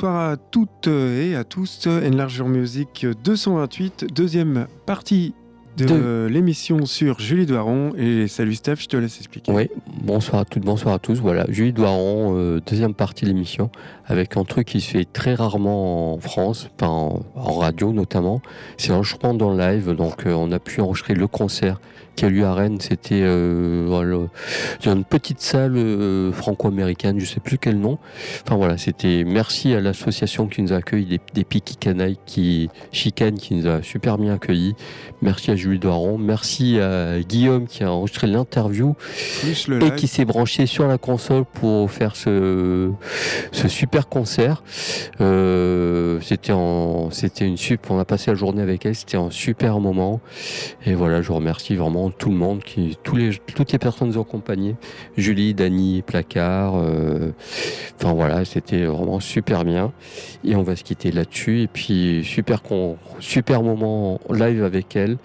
Bonsoir à toutes et à tous. Enlarge your music 228, deuxième partie de l'émission sur Julie Doiron. Et salut Steph, je te laisse expliquer. Oui, bonsoir à toutes, bonsoir à tous. Voilà, Julie Doiron, euh, deuxième partie de l'émission, avec un truc qui se fait très rarement en France, en, radio notamment. C'est chant dans le live, donc euh, on a pu enregistrer le concert qui a lieu à Rennes. C'était euh, une petite salle euh, franco-américaine, je sais plus quel nom. Enfin voilà, c'était merci à l'association qui nous a accueillis, des, des Piki Canailles qui Chicane qui nous a super bien accueillis. Merci à Julie Doiron, merci à Guillaume qui a enregistré l'interview et qui s'est branché sur la console pour faire ce, ce super concert. Euh, c'était en, c'était une super, on a passé la journée avec elle, c'était un super moment. Et voilà, je vous remercie vraiment tout le monde, qui, tous les, toutes les personnes nous ont accompagnés. Julie, Dany, Placard. Euh, enfin voilà, c'était vraiment super bien. Et on va se quitter là-dessus. Et puis super, super moment live avec elle.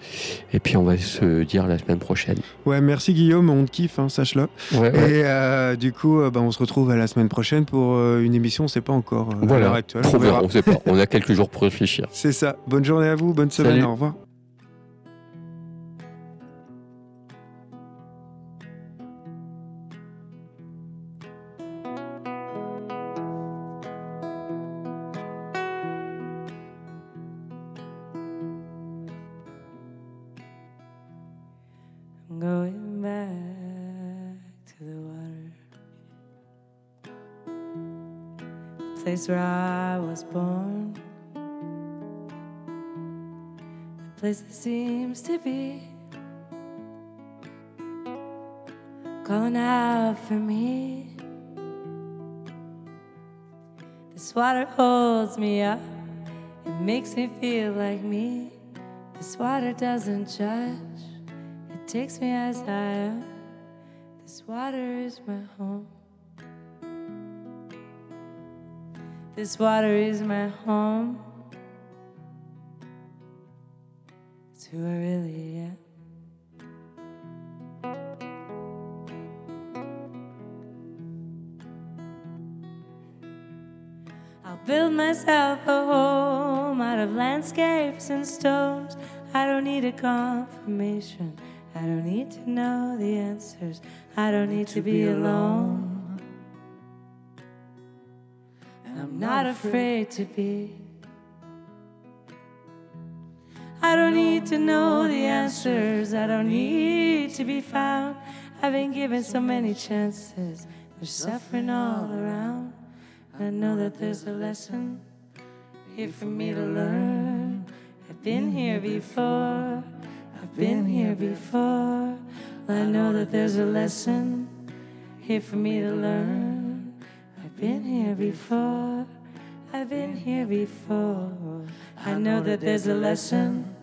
Et puis on va se dire la semaine prochaine. Ouais, merci Guillaume, on te kiffe, hein, sache-le. Et euh, du coup, euh, bah, on se retrouve à la semaine prochaine pour une émission, on sait pas encore voilà. à l'heure actuelle. On, on sait pas. On a quelques jours pour réfléchir. C'est ça. Bonne journée à vous, bonne semaine, au revoir. Where I was born. The place that seems to be calling out for me. This water holds me up, it makes me feel like me. This water doesn't judge, it takes me as I am. This water is my home. This water is my home. It's who I really am. I'll build myself a home out of landscapes and stones. I don't need a confirmation. I don't need to know the answers. I don't need to be alone. I'm not afraid to be. I don't need to know the answers, I don't need to be found. I've been given so many chances, there's suffering all around. I know that there's a lesson here for me to learn. I've been here before, I've been here before. I know that there's a lesson here for me to learn. I've been here before. I've been here before. I know that there's a lesson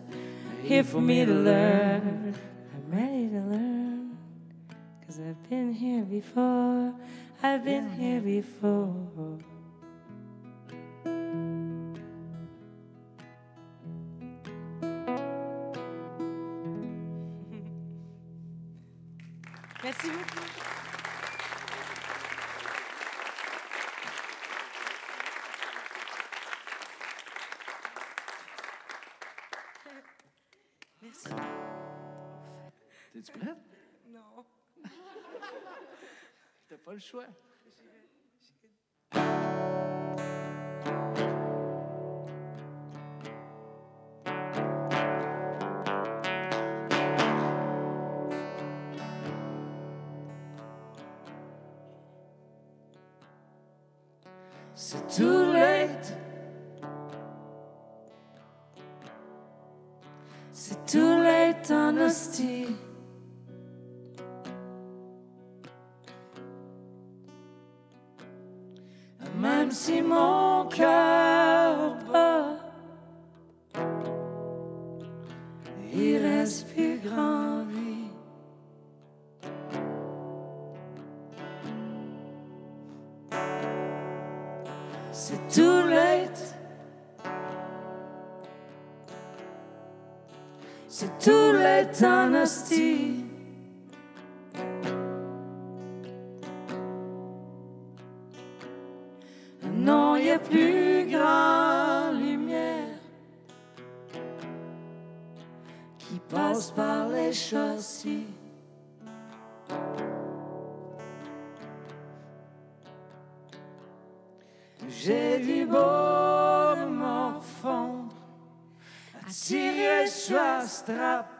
here for me to learn. I'm ready to learn. Cause I've been here before. I've been here before. 说 late, honesty. plus grande lumière qui passe par les châssis. J'ai vu bonnement fondre, attirer sur strap.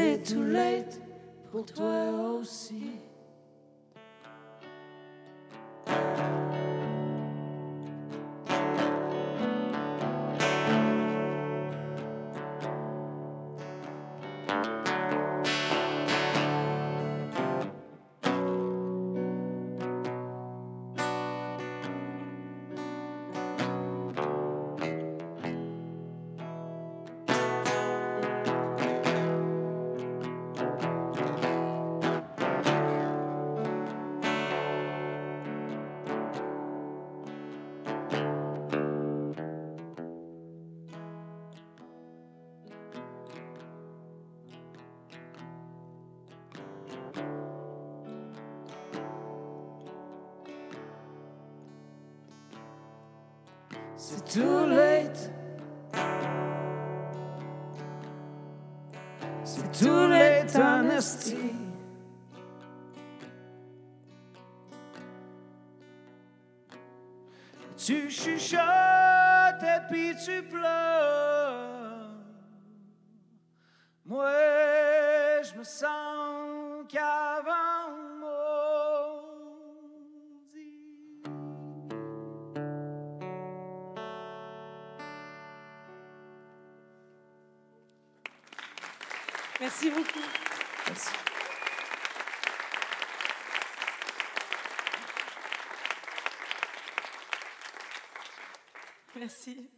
C'est too late pour toi aussi. Merci beaucoup. Merci. Merci.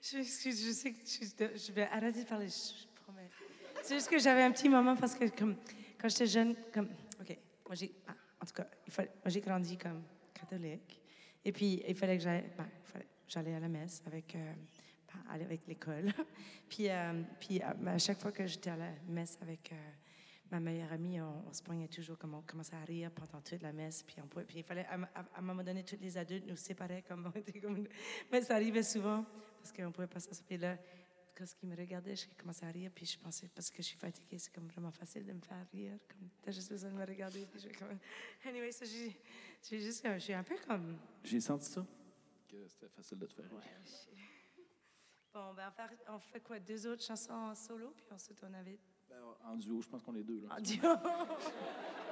Je m'excuse, je sais que je, je vais arrêter de parler, je, promets. C'est juste que j'avais un petit moment parce que comme, quand j'étais jeune, comme, ok, moi j'ai, ah, en tout cas, il fallait, moi j'ai grandi comme catholique. Et puis, il fallait que j'aille, ben, j'allais à la messe avec, euh, avec l'école. puis, euh, puis euh, ben, à chaque fois que j'étais à la messe avec euh, ma meilleure amie, on, on se pognait toujours, comme on commençait à rire pendant toute la messe. Puis, on pouvait, puis il fallait, à, à- à un moment donné, tous les adultes nous séparaient. Comme, on était comme mais ça arrivait souvent parce qu'on pouvait pas s'asseoir. Puis là, quand ce qui me regardait, je commençais à rire. Puis je pensais, parce que je suis fatiguée, c'est comme vraiment facile de me faire rire. Comme, t'as juste besoin de me regarder. Puis je comme... Anyway, ça, j'ai, j'ai juste, je suis un peu comme... J'ai senti ça. Que c'était facile de te faire. Ouais, je- Bon, ben, on fait, on fait quoi? Deux autres chansons en solo, puis ensuite on avait Ben, en duo, je pense qu'on est deux. Là. en duo.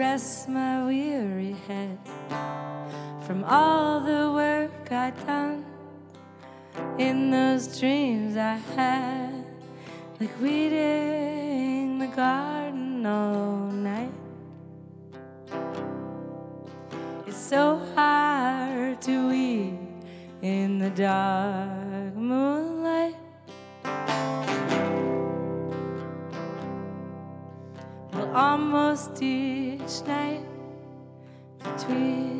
rest my weary head from all the work I'd done in those dreams I had, like weeding the garden all night. It's so hard to weed in the dark moonlight. Almost each night between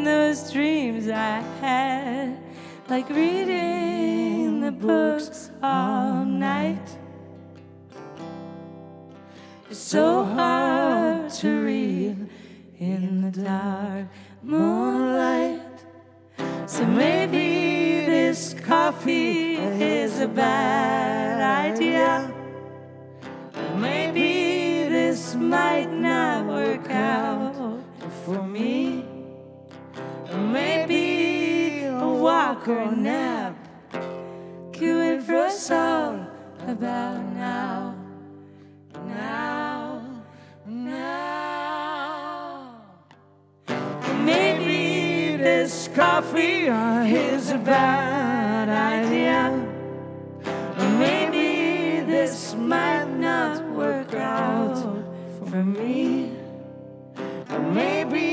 in those dreams I had, like reading the books all night. It's so hard to read in the dark moonlight. So maybe this coffee is a bad idea. Maybe this might not work out walk or a nap queuing for us all about now. Now, now. Maybe this coffee is a bad idea. Maybe this might not work out for me. Maybe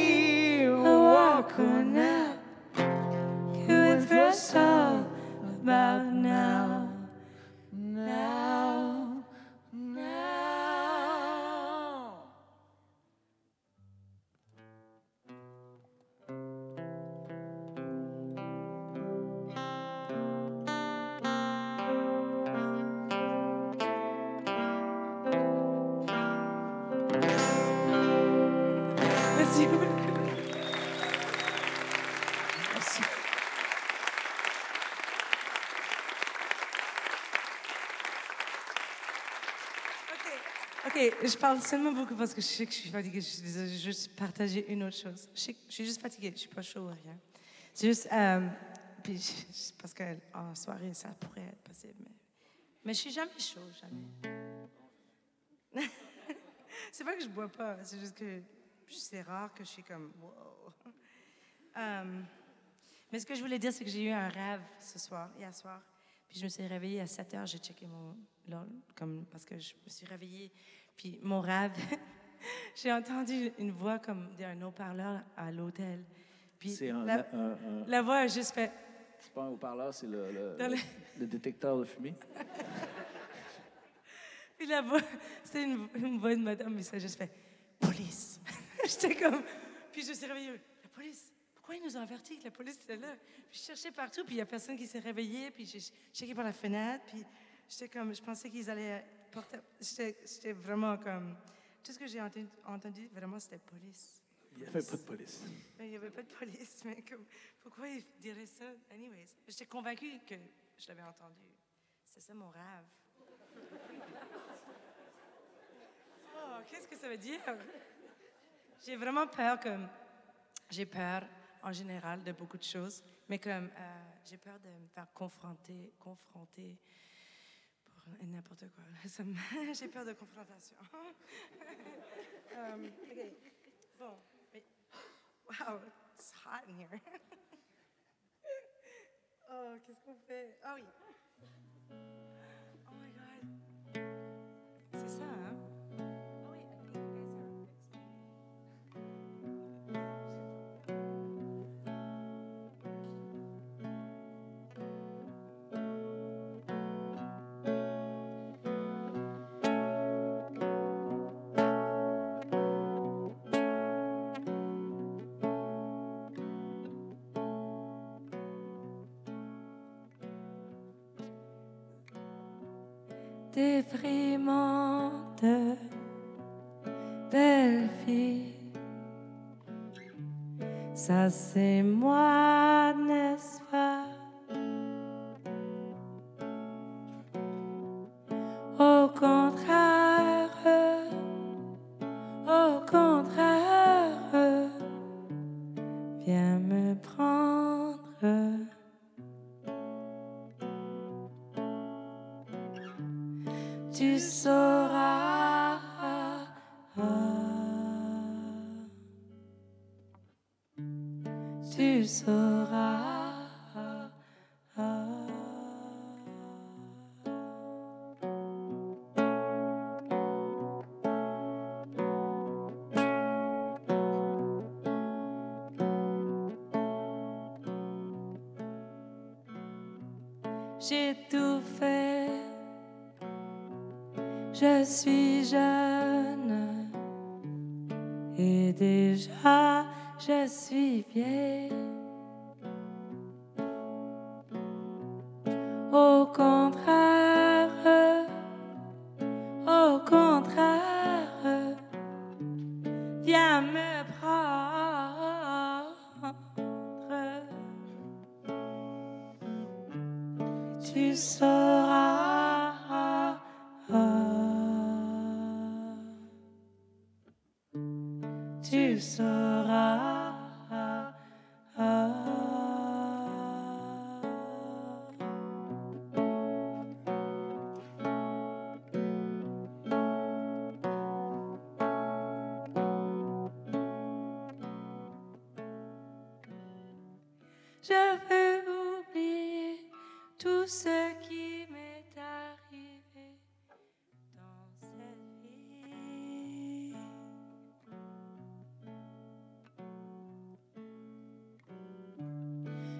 je parle seulement beaucoup parce que je sais que je suis fatiguée. Je suis désolée, je vais juste partager une autre chose. Je, suis juste fatiguée, je suis pas chaud ou rien. C'est juste, euh, puis je- parce qu'en soirée, ça pourrait être possible. Mais, mais je suis jamais chaud, jamais. c'est pas que je bois pas, c'est juste que c'est rare que je suis comme, wow. Euh, mais ce que je voulais dire, c'est que j'ai eu un rêve ce soir, hier soir. Puis je me suis réveillée à 7 heures, j'ai checké mon comme parce que je me suis réveillée. Puis mon rêve, j'ai entendu une voix comme d'un haut-parleur à l'hôtel. Puis C'est un, la, un- un- la voix a juste fait. c'est pas un haut-parleur, c'est le, le- Dans le- le détecteur de fumée. Puis la voix, c'était une, une voix de madame, mais ça a juste fait police. J'étais comme. Puis je me suis réveillée. La police. Pourquoi ils nous ont avertis que la police était là? Puis je cherchais partout, puis il n'y a personne qui s'est réveillé, puis j'ai checké par la fenêtre, puis j'étais comme. Je pensais qu'ils allaient J'étais vraiment comme. Tout ce que j'ai entendu, entendu, vraiment, c'était police. Il n'y avait pas de police. Il n'y avait pas de police, mais comme. Pourquoi ils diraient ça? Anyways, j'étais convaincue que je l'avais entendu. C'est ça mon rêve. Oh, qu'est-ce que ça veut dire? J'ai vraiment peur que... J'ai peur, en général, de beaucoup de choses, mais comme euh, j'ai peur de me faire confronter, confronter n'importe quoi. Ça me- j'ai peur de confrontation. Um, OK. Bon, mais... Wow, it's hot in here. oh, qu'est-ce qu'on fait? Ah oui. Déprimante, belle fille. Ça c'est moi, n'est-ce pas? Je veux oublier tout ce qui m'est arrivé dans cette vie.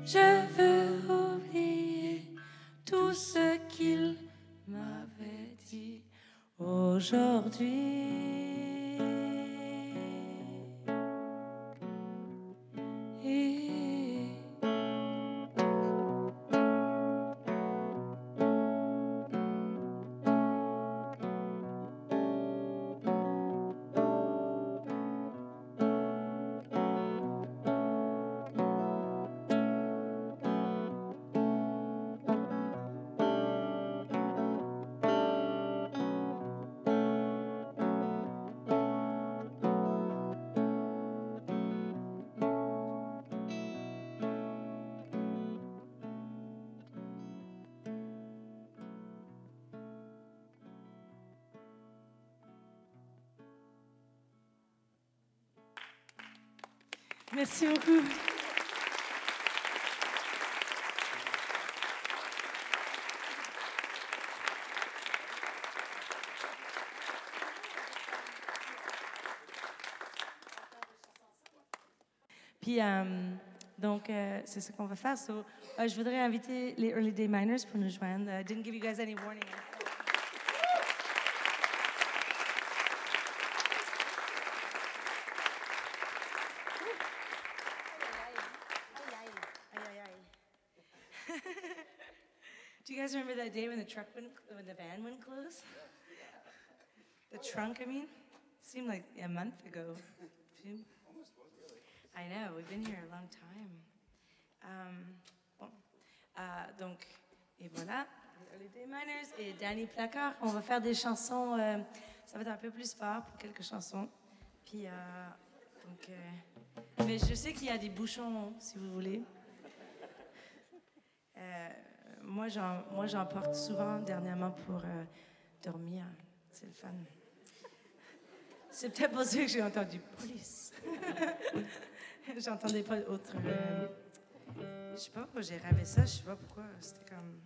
Je veux oublier tout ce qu'il m'avait dit aujourd'hui. Merci beaucoup. Puis, euh, donc, euh, c'est ce qu'on va faire. Euh, je voudrais inviter les Early Day Miners pour nous joindre. I didn't give you guys any warning. Do you guys remember that day when the truck wouldn't, when the van wouldn't close? The trunk, I mean, seemed like a month ago. Few- I know, we've been here a long time. Um, bon, Euh, donc, et voilà, les Early Day Miners et Danny Placard. On va faire des chansons, euh, ça va être un peu plus fort pour quelques chansons. Puis, euh, donc, euh, mais je sais qu'il y a des bouchons, si vous voulez. Moi, j'en, moi, j'en porte souvent dernièrement pour euh, dormir. C'est le fun. C'est peut-être pour ça que j'ai entendu police. J'entendais pas autre. euh, je sais pas pourquoi j'ai rêvé ça. Je sais pas pourquoi. C'était comme.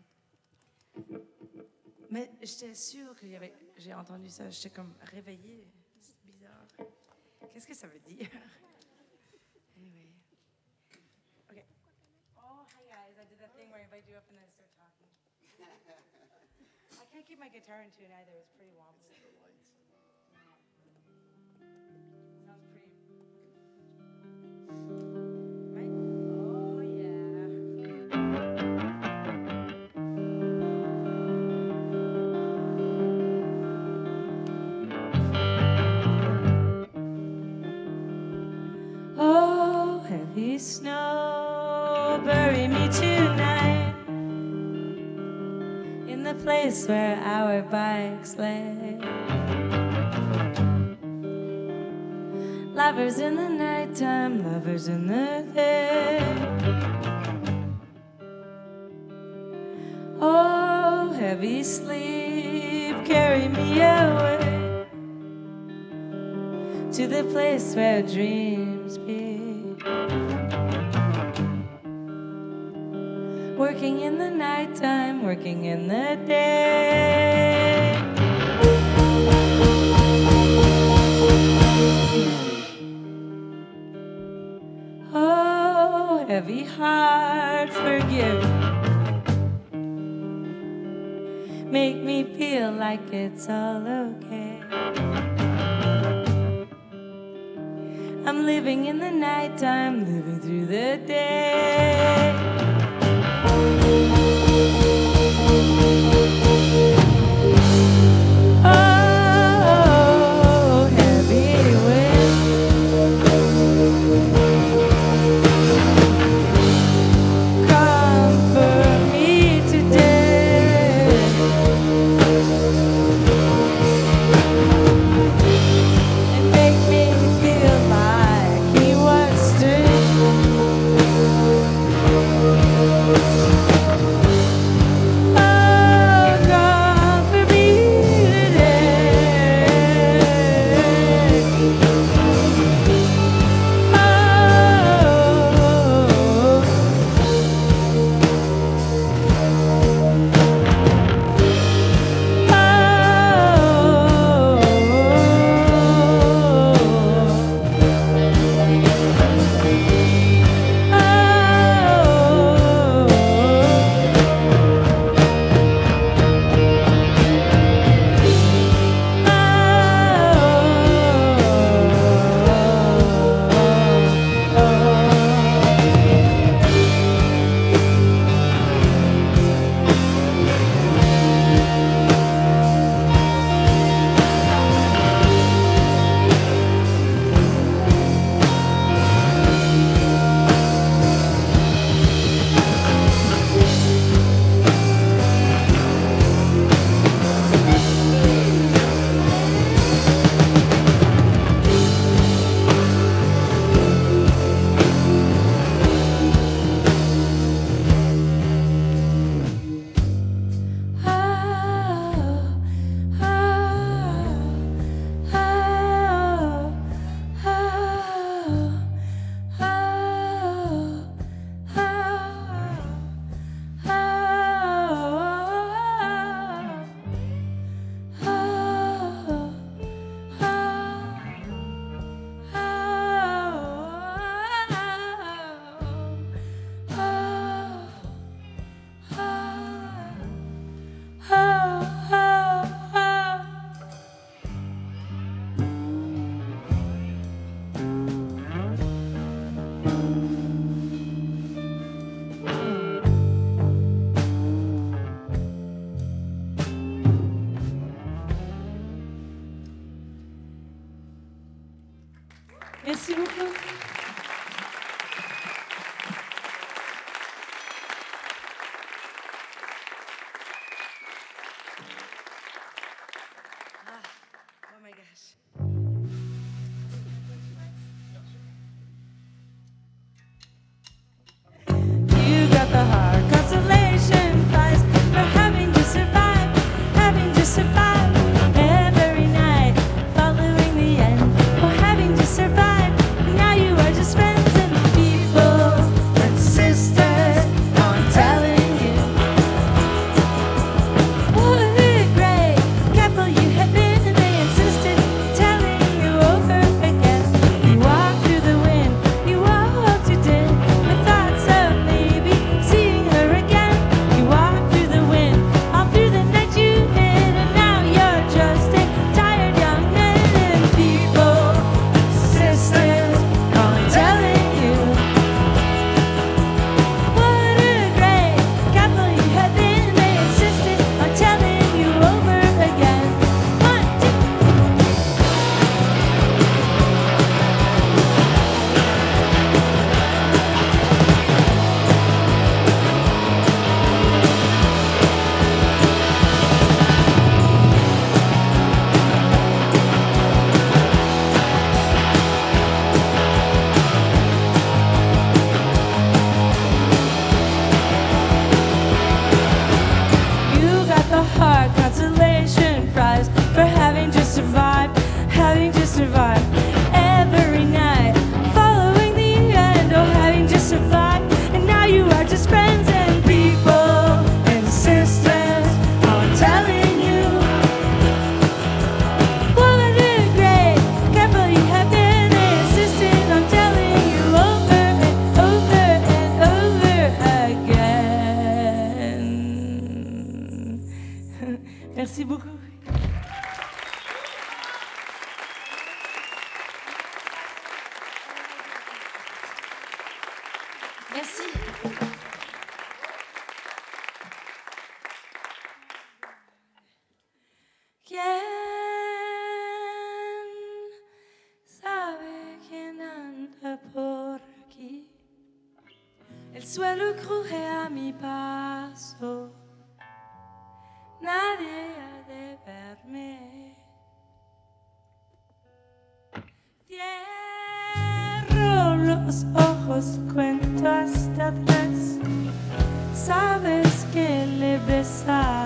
Mais j'étais sûre avait. J'ai entendu ça. J'étais comme réveillée. C'est bizarre. Qu'est-ce que ça veut dire? Anyway. Okay. Oh, hi guys. I did that thing where I invite you up then I can't keep my guitar in tune either. It's pretty wobbly. It's the lights. Yeah. Sounds pretty. Oh, oh, heavy snow, bury me tonight place where our bikes lay. Lovers in the nighttime, lovers in the day. Oh, heavy sleep, carry me away to the place where dreams Working in the nighttime, working in the day. Oh, heavy heart, forgive. Make me feel like it's all okay. I'm living in the nighttime, living through the day. Bye. Suelo cruje a mi paso. Nadie ha de verme. Cierro los ojos, cuento hasta tres. Sabes que le besaré.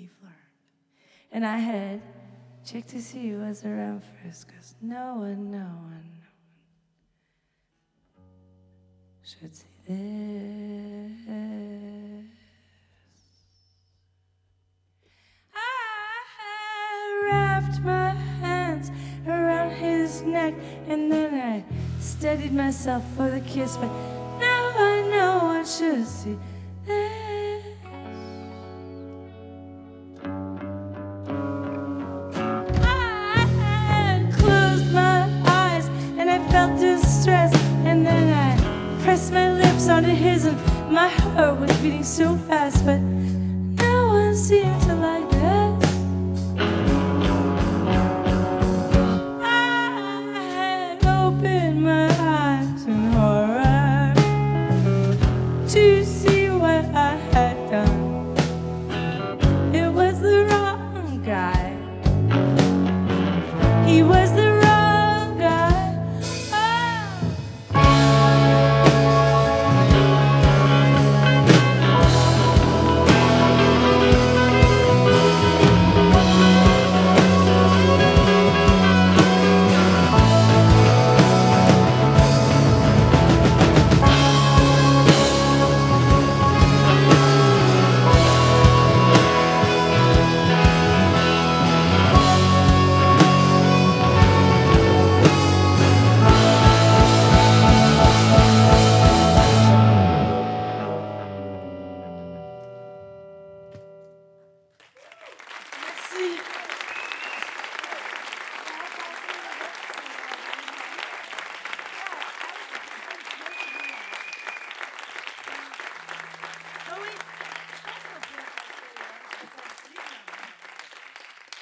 Squeaky floor. And I had checked to see who was around first, because no one, no one, no one should see this. I wrapped my hands around his neck and then I steadied myself for the kiss, but now I know I should see pressed my lips onto his, and my heart was beating so fast, but no one seemed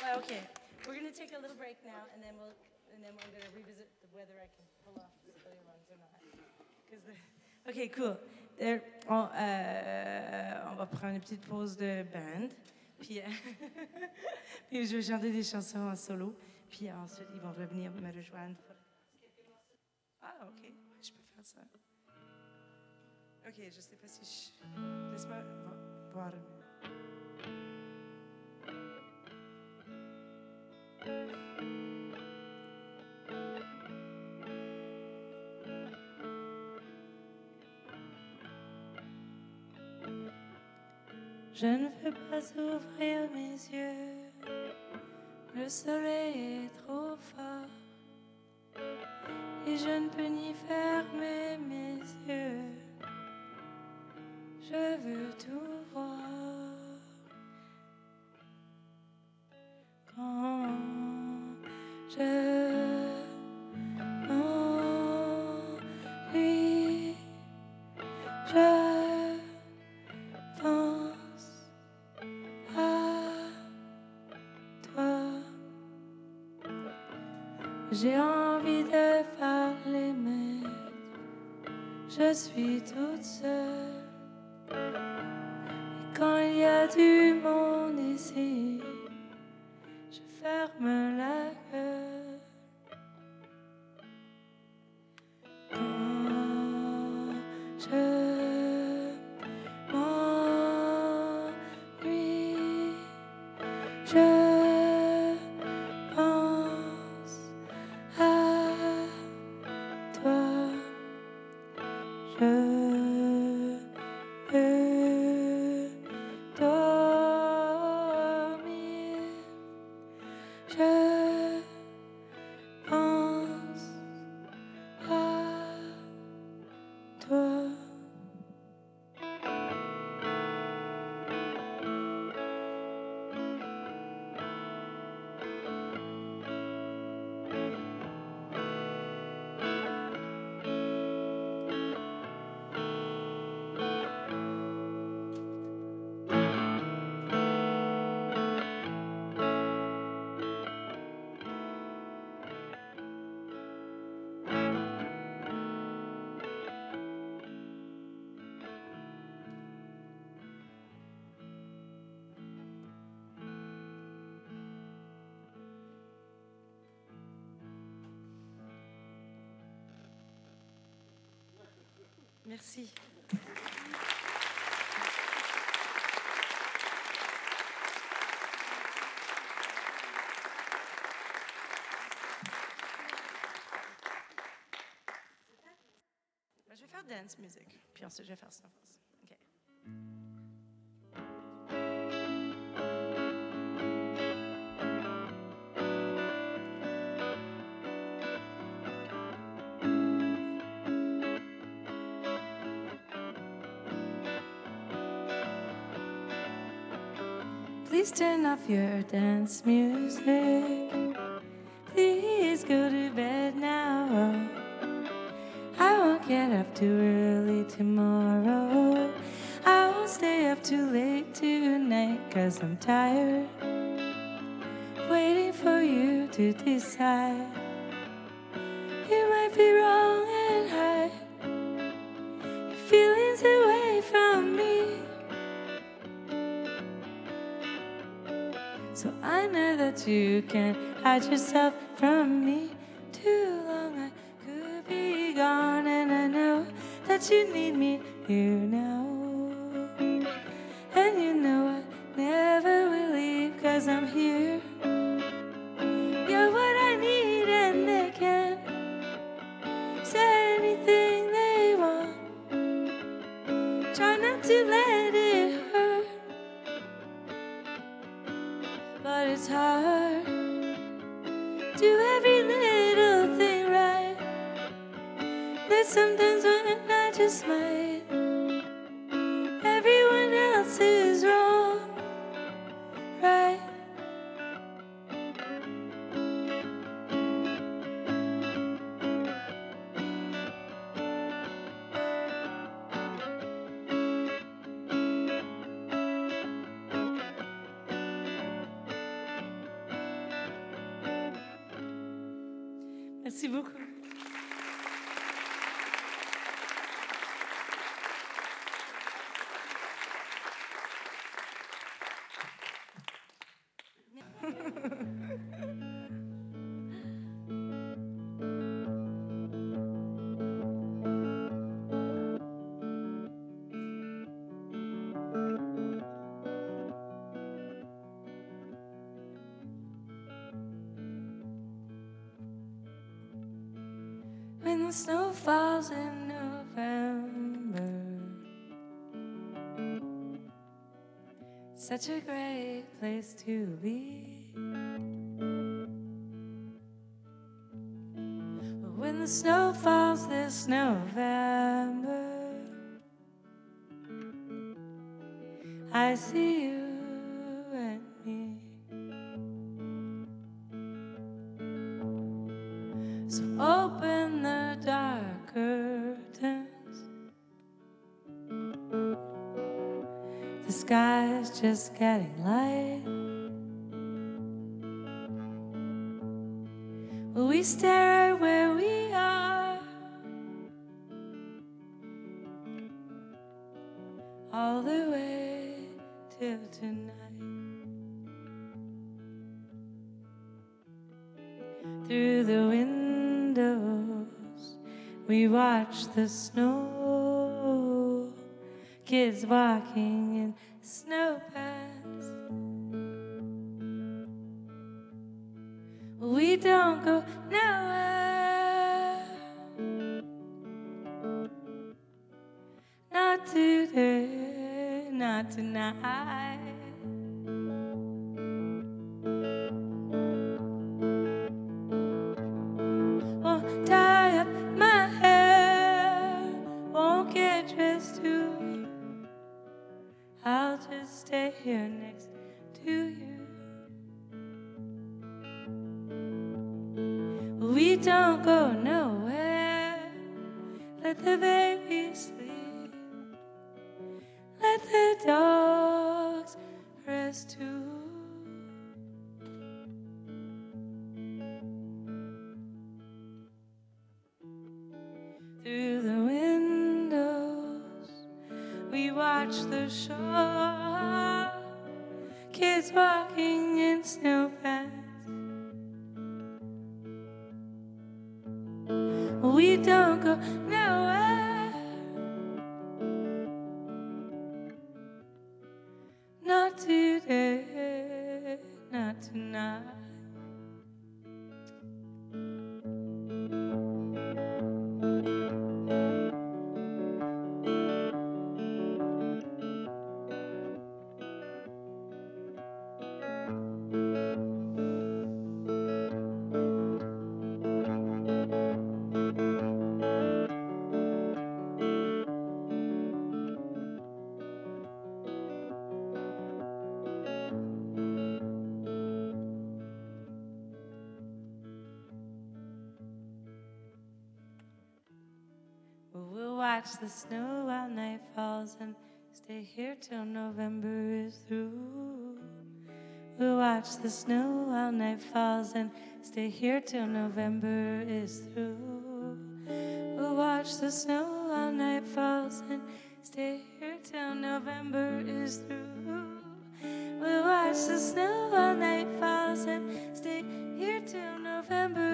Well, okay. We're gonna take a little break now, and then we'll, and then we're gonna revisit the whether I can pull off silly ones or not. 'Cause the- Okay, cool. There, on, euh, on va prendre une petite pause de band, puis, euh, puis je vais chanter des chansons en solo, puis ensuite ils vont revenir me rejoindre. Ah, ok, je peux faire ça. Ok, je sais pas si je. Laisse-moi vo- voir. Je ne veux pas ouvrir mes yeux Le soleil est trop fort et je ne peux ni fermer mes yeux. Je veux tout voir. Il y a Merci. Je vais faire dance music, puis ensuite je vais faire snuffles. Off your dance music. Please go to bed now. I won't get up too early tomorrow. I won't stay up too late tonight cause I'm tired. Waiting for you to decide. You might be wrong So I know that you can't hide yourself from me. Too long I could be gone, and I know that you need me here now. Christmas. Such a great place to be. When the snow falls this November, I see you. Stare at where we are? All the way till tonight. Through the windows, we watch the snow. Kids walking Through the windows, we watch the shore. Kids walking in snow the snow while night falls and stay here till November is through. We'll watch the snow while night falls and stay here till November is through. We'll watch the snow while night falls and stay here till November is through. We'll watch the snow while night falls and stay here till November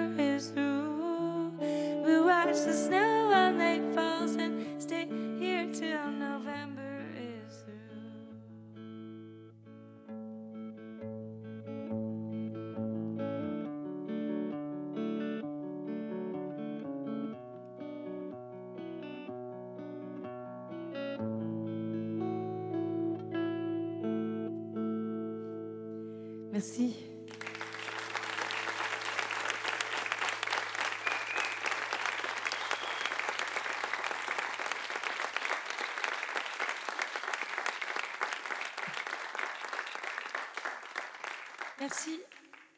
Merci.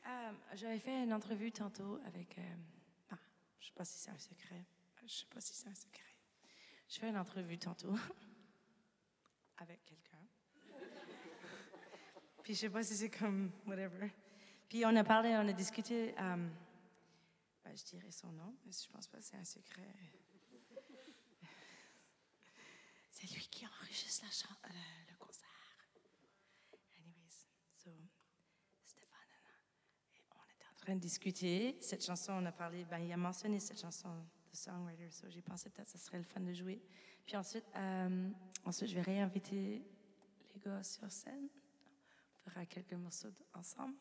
Euh, J'avais fait une entrevue tantôt avec. euh, ah, je ne sais pas si c'est un secret. Je sais pas si c'est un secret. Je fais une entrevue tantôt avec quelqu'un. Puis je sais pas si c'est comme whatever. Puis on a parlé, on a discuté. euh, ben, je dirais son nom, mais je pense pas que c'est un secret. C'est lui qui enregistre la le concert. Anyways, so Stéphane, et on était en train de discuter. Cette chanson, on a parlé, ben, il a mentionné cette chanson de Songwriter, so j'ai pensé peut-être que ce serait le fun de jouer. Puis ensuite, euh, ensuite, je vais réinviter les gars sur scène. On fera quelques morceaux ensemble.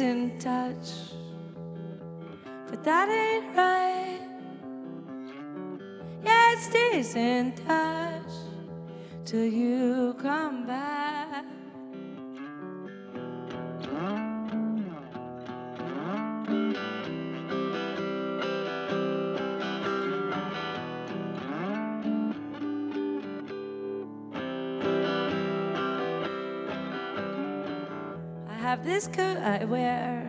in touch. But that ain't right. Yeah, it stays in touch till you come back. Francisco, I uh, wear.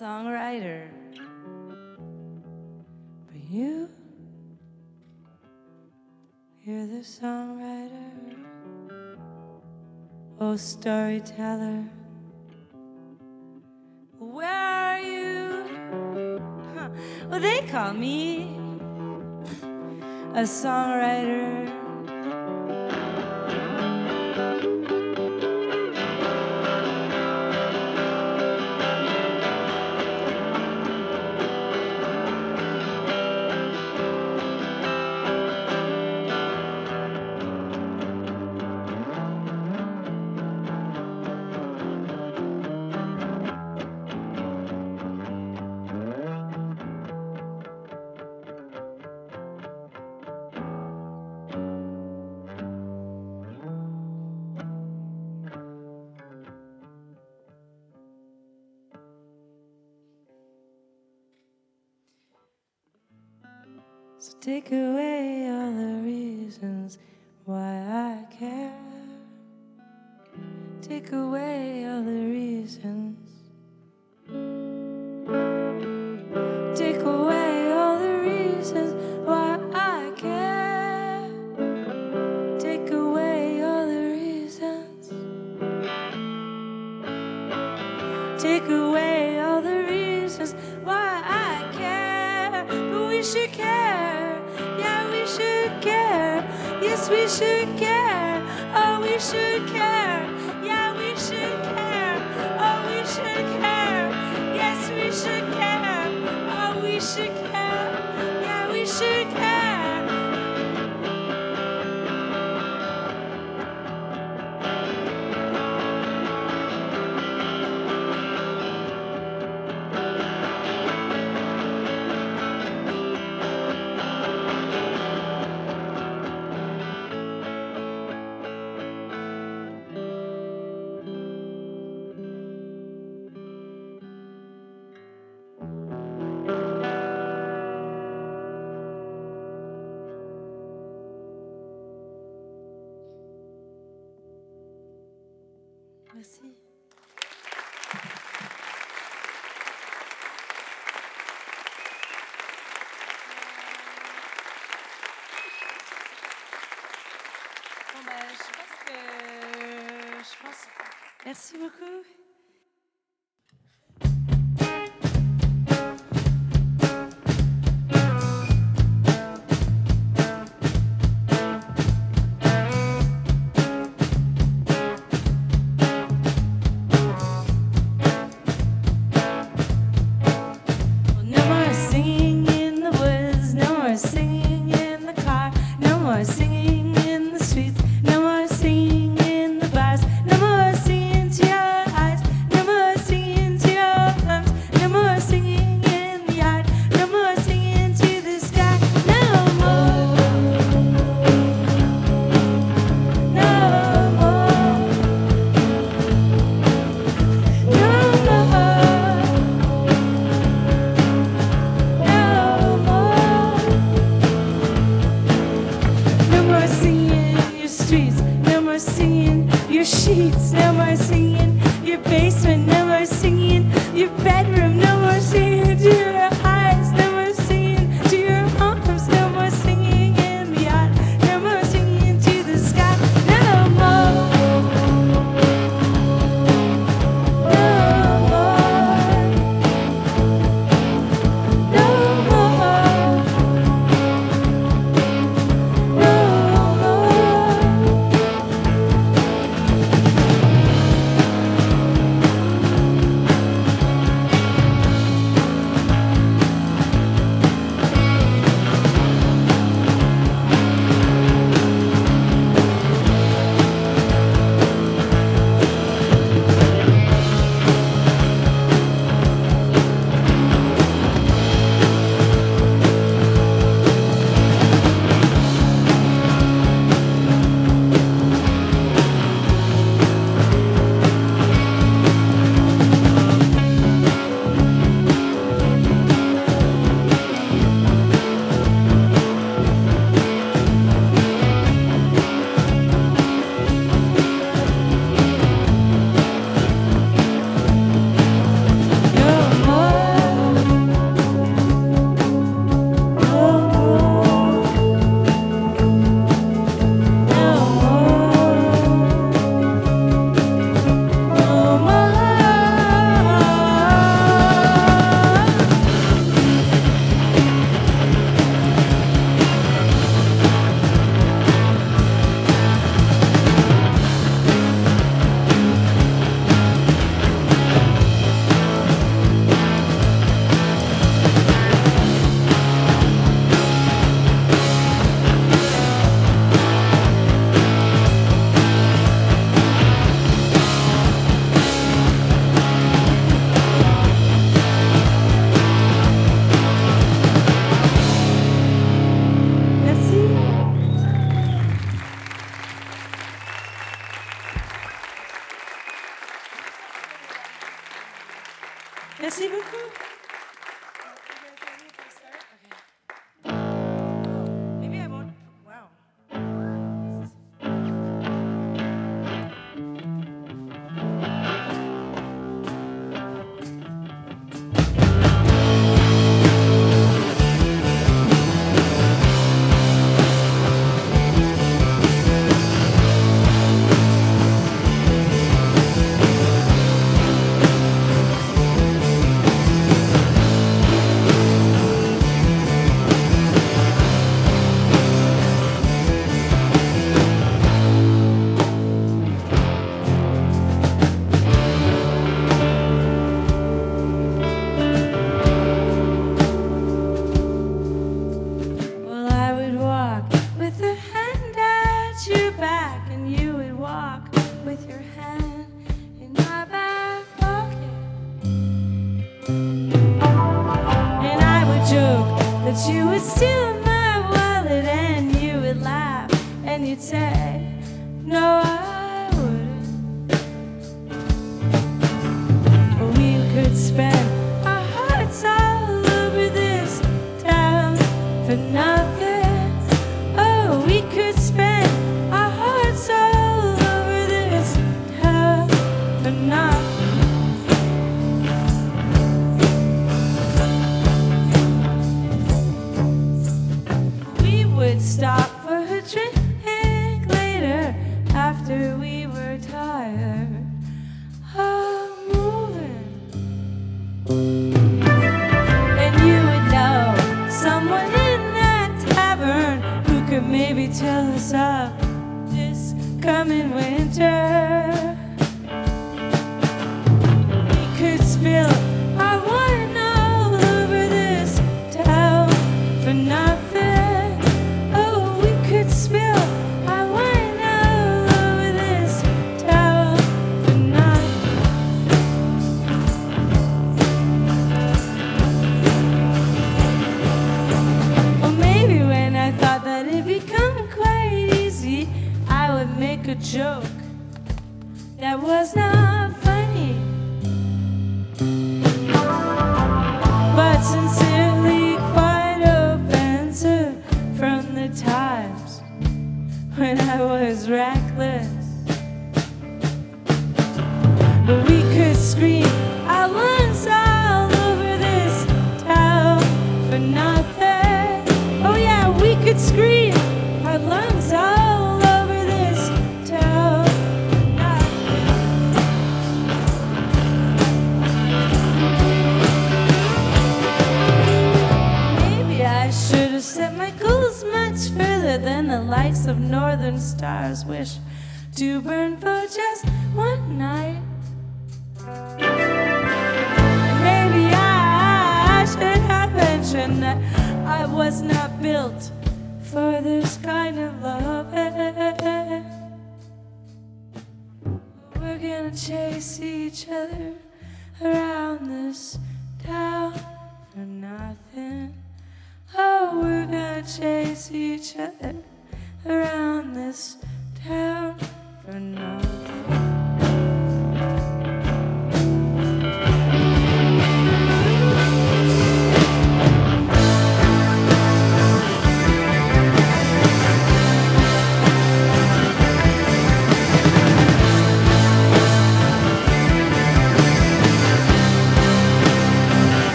songwriter. But you, you're the songwriter, oh storyteller. Where are you? Huh. Well, they call me a songwriter. take away. Merci. Ben, je pense que... Je pense... Merci beaucoup.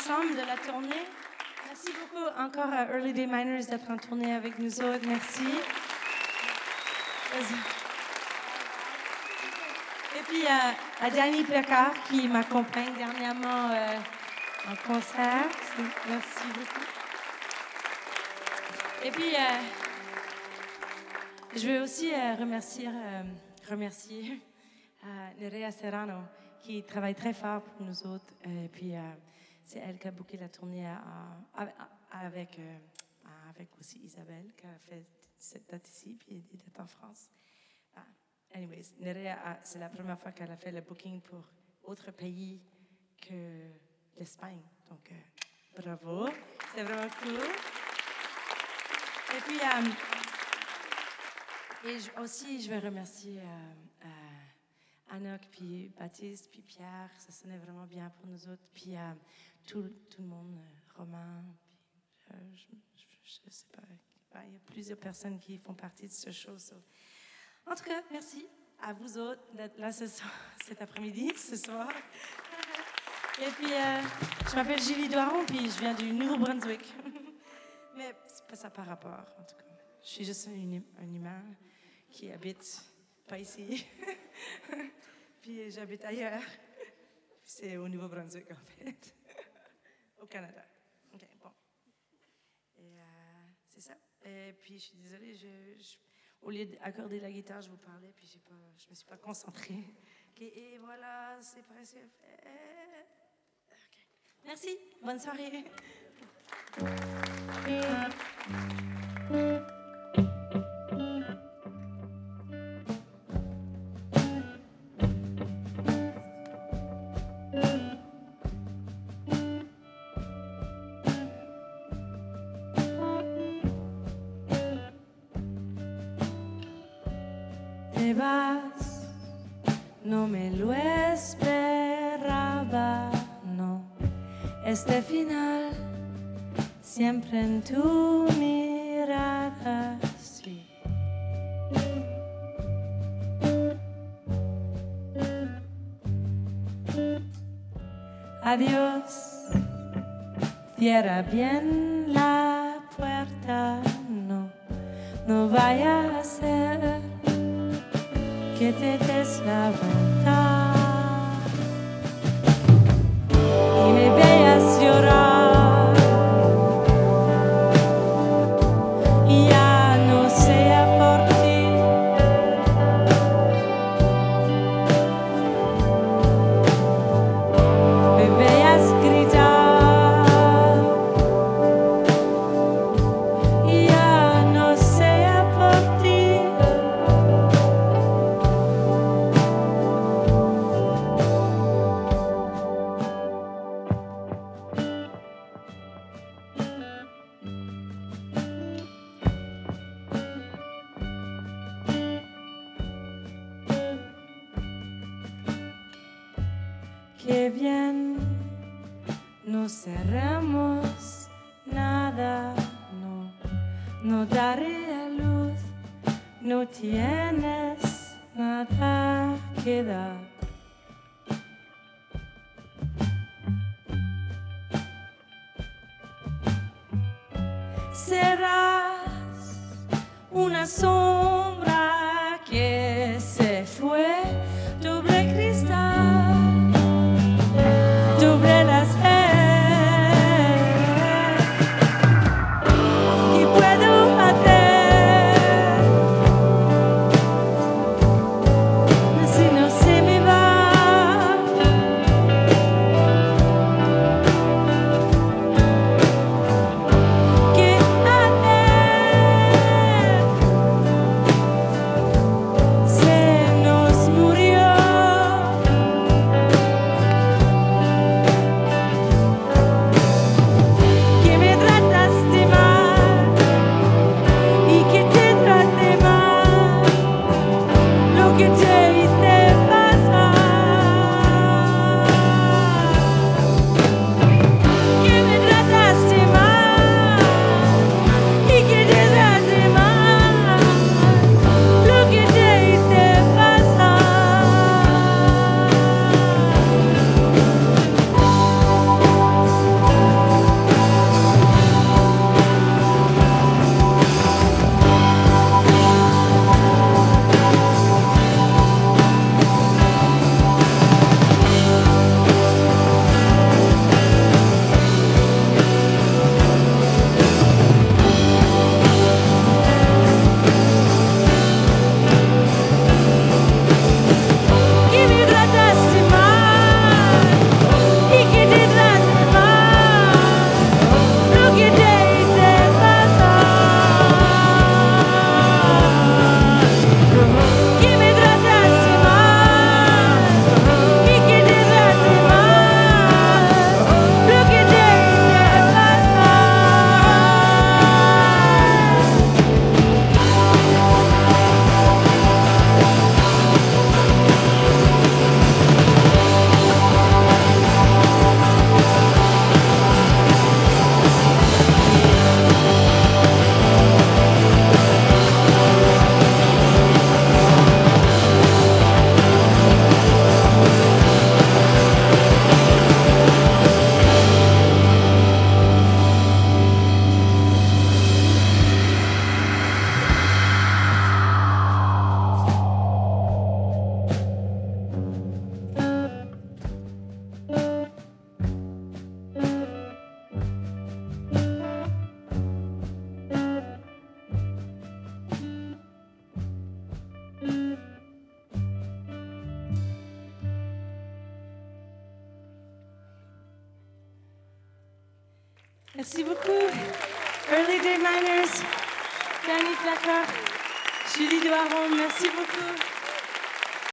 Ensemble de la tournée. Merci beaucoup encore à Early Day Miners d'être en tournée avec nous autres. Merci. Et puis à, à Danny qui m'accompagne dernièrement euh, en concert. Merci beaucoup. Et puis, euh, je veux aussi euh, remercier, euh, remercier euh, Nerea Serrano qui travaille très fort pour nous autres. Et puis, euh, c'est elle qui a booké la tournée avec, euh, avec aussi Isabelle qui a fait cette date ici, puis des dates en France. Ah, anyways, Nerea, a- c'est la première fois qu'elle a fait le booking pour autre pays que l'Espagne. Donc, euh, bravo. C'est vraiment cool. Et puis, euh, et aussi, je vais remercier Anouk, puis Baptiste, puis Pierre. Ça sonnait vraiment bien pour nous autres. Puis tout, tout le monde, euh, Romain, puis euh, je, je, je sais pas. Ouais, Il y a plusieurs personnes qui font partie de ce show. En tout cas, merci à vous autres d'être là ce soir, cet après-midi, ce soir. Et puis, euh, je m'appelle Julie Doiron, puis je viens du Nouveau-Brunswick. Mais c'est pas ça par rapport, en tout cas. Je suis juste un, un humain qui habite pas ici. puis j'habite ailleurs. C'est au Nouveau-Brunswick, en fait. Au Canada. OK, bon. Et euh, c'est ça. Et puis, je suis désolée, je, je- au lieu d'accorder la guitare, je vous parlais, puis j'ai pas, je me suis pas concentrée. OK, et voilà, c'est presque fait. OK. Merci, bonne soirée. siempre en tu mirada, sí. Adiós, cierra bien la puerta, no, no vaya a ser que te des